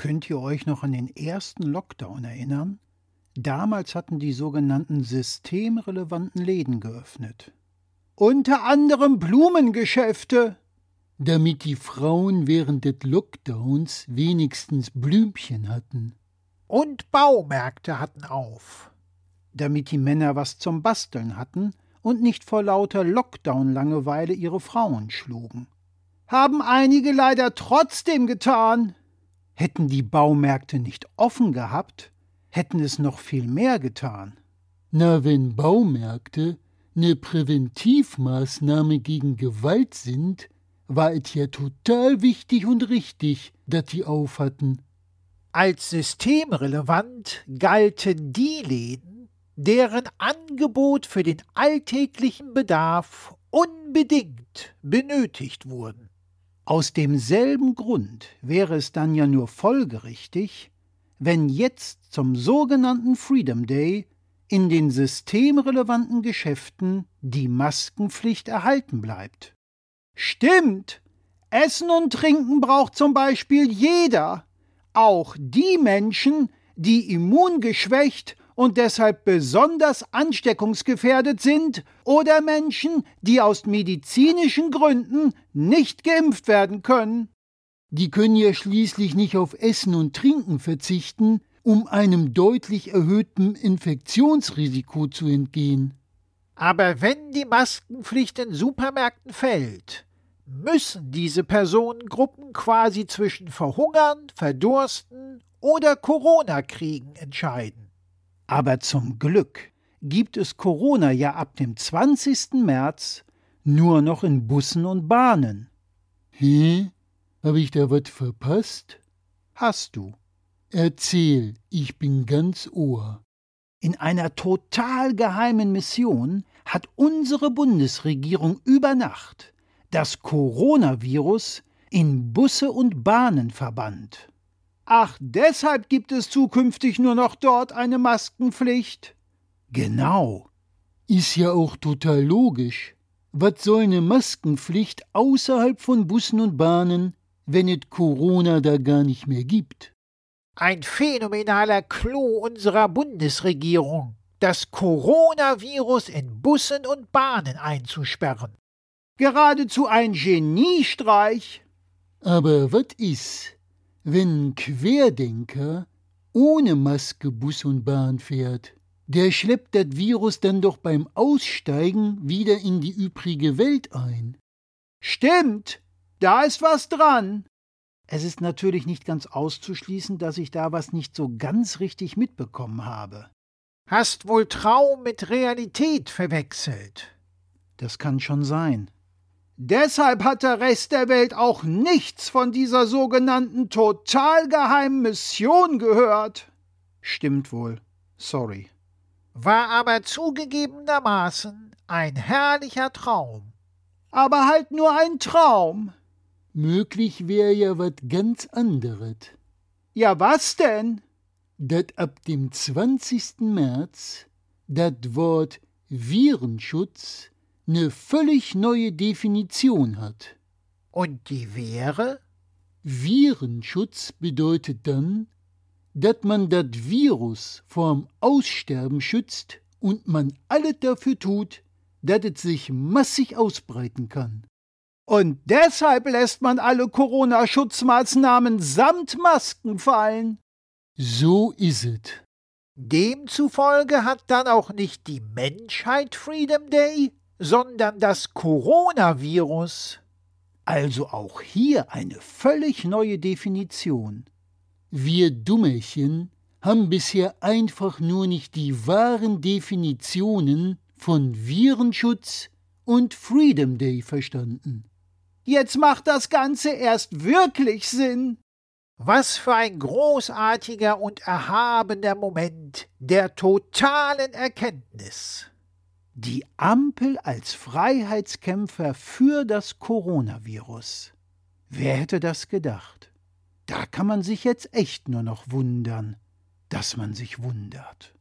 Könnt ihr euch noch an den ersten Lockdown erinnern? Damals hatten die sogenannten systemrelevanten Läden geöffnet. Unter anderem Blumengeschäfte. Damit die Frauen während des Lockdowns wenigstens Blümchen hatten. Und Baumärkte hatten auf. Damit die Männer was zum Basteln hatten und nicht vor lauter Lockdown-Langeweile ihre Frauen schlugen. Haben einige leider trotzdem getan. Hätten die Baumärkte nicht offen gehabt, hätten es noch viel mehr getan. Na, wenn Baumärkte ne Präventivmaßnahme gegen Gewalt sind, war es ja total wichtig und richtig, dass die auf hatten. Als systemrelevant galten die Läden, deren Angebot für den alltäglichen Bedarf unbedingt benötigt wurden. Aus demselben Grund wäre es dann ja nur folgerichtig, wenn jetzt zum sogenannten Freedom Day in den systemrelevanten Geschäften die Maskenpflicht erhalten bleibt. Stimmt! Essen und Trinken braucht zum Beispiel jeder, auch die Menschen, die immungeschwächt und deshalb besonders ansteckungsgefährdet sind oder Menschen, die aus medizinischen Gründen nicht geimpft werden können. Die können ja schließlich nicht auf Essen und Trinken verzichten, um einem deutlich erhöhten Infektionsrisiko zu entgehen. Aber wenn die Maskenpflicht in Supermärkten fällt, müssen diese Personengruppen quasi zwischen Verhungern, Verdursten oder Corona-Kriegen entscheiden. Aber zum Glück gibt es Corona ja ab dem 20. März nur noch in Bussen und Bahnen. Hä? Hab ich da was verpasst? Hast du. Erzähl, ich bin ganz Ohr. In einer total geheimen Mission hat unsere Bundesregierung über Nacht das Coronavirus in Busse und Bahnen verbannt. Ach, deshalb gibt es zukünftig nur noch dort eine Maskenpflicht? Genau. Ist ja auch total logisch. Was soll eine Maskenpflicht außerhalb von Bussen und Bahnen, wenn es Corona da gar nicht mehr gibt? Ein phänomenaler Clou unserer Bundesregierung, das Coronavirus in Bussen und Bahnen einzusperren. Geradezu ein Geniestreich. Aber was ist, wenn ein Querdenker ohne Maske Bus und Bahn fährt, der schleppt das Virus dann doch beim Aussteigen wieder in die übrige Welt ein. Stimmt, da ist was dran. Es ist natürlich nicht ganz auszuschließen, dass ich da was nicht so ganz richtig mitbekommen habe. Hast wohl Traum mit Realität verwechselt. Das kann schon sein. Deshalb hat der Rest der Welt auch nichts von dieser sogenannten total geheimen Mission gehört. Stimmt wohl. Sorry. War aber zugegebenermaßen ein herrlicher Traum. Aber halt nur ein Traum. Möglich wäre ja was ganz anderes. Ja, was denn? Dat ab dem 20. März dat Wort Virenschutz eine völlig neue Definition hat. Und die wäre? Virenschutz bedeutet dann, dass man das Virus vorm Aussterben schützt und man alles dafür tut, dass es sich massig ausbreiten kann. Und deshalb lässt man alle Corona-Schutzmaßnahmen samt Masken fallen. So is es. Demzufolge hat dann auch nicht die Menschheit Freedom Day, sondern das Coronavirus. Also auch hier eine völlig neue Definition. Wir Dummerchen haben bisher einfach nur nicht die wahren Definitionen von Virenschutz und Freedom Day verstanden. Jetzt macht das Ganze erst wirklich Sinn. Was für ein großartiger und erhabener Moment der totalen Erkenntnis. Die Ampel als Freiheitskämpfer für das Coronavirus. Wer hätte das gedacht? Da kann man sich jetzt echt nur noch wundern, dass man sich wundert.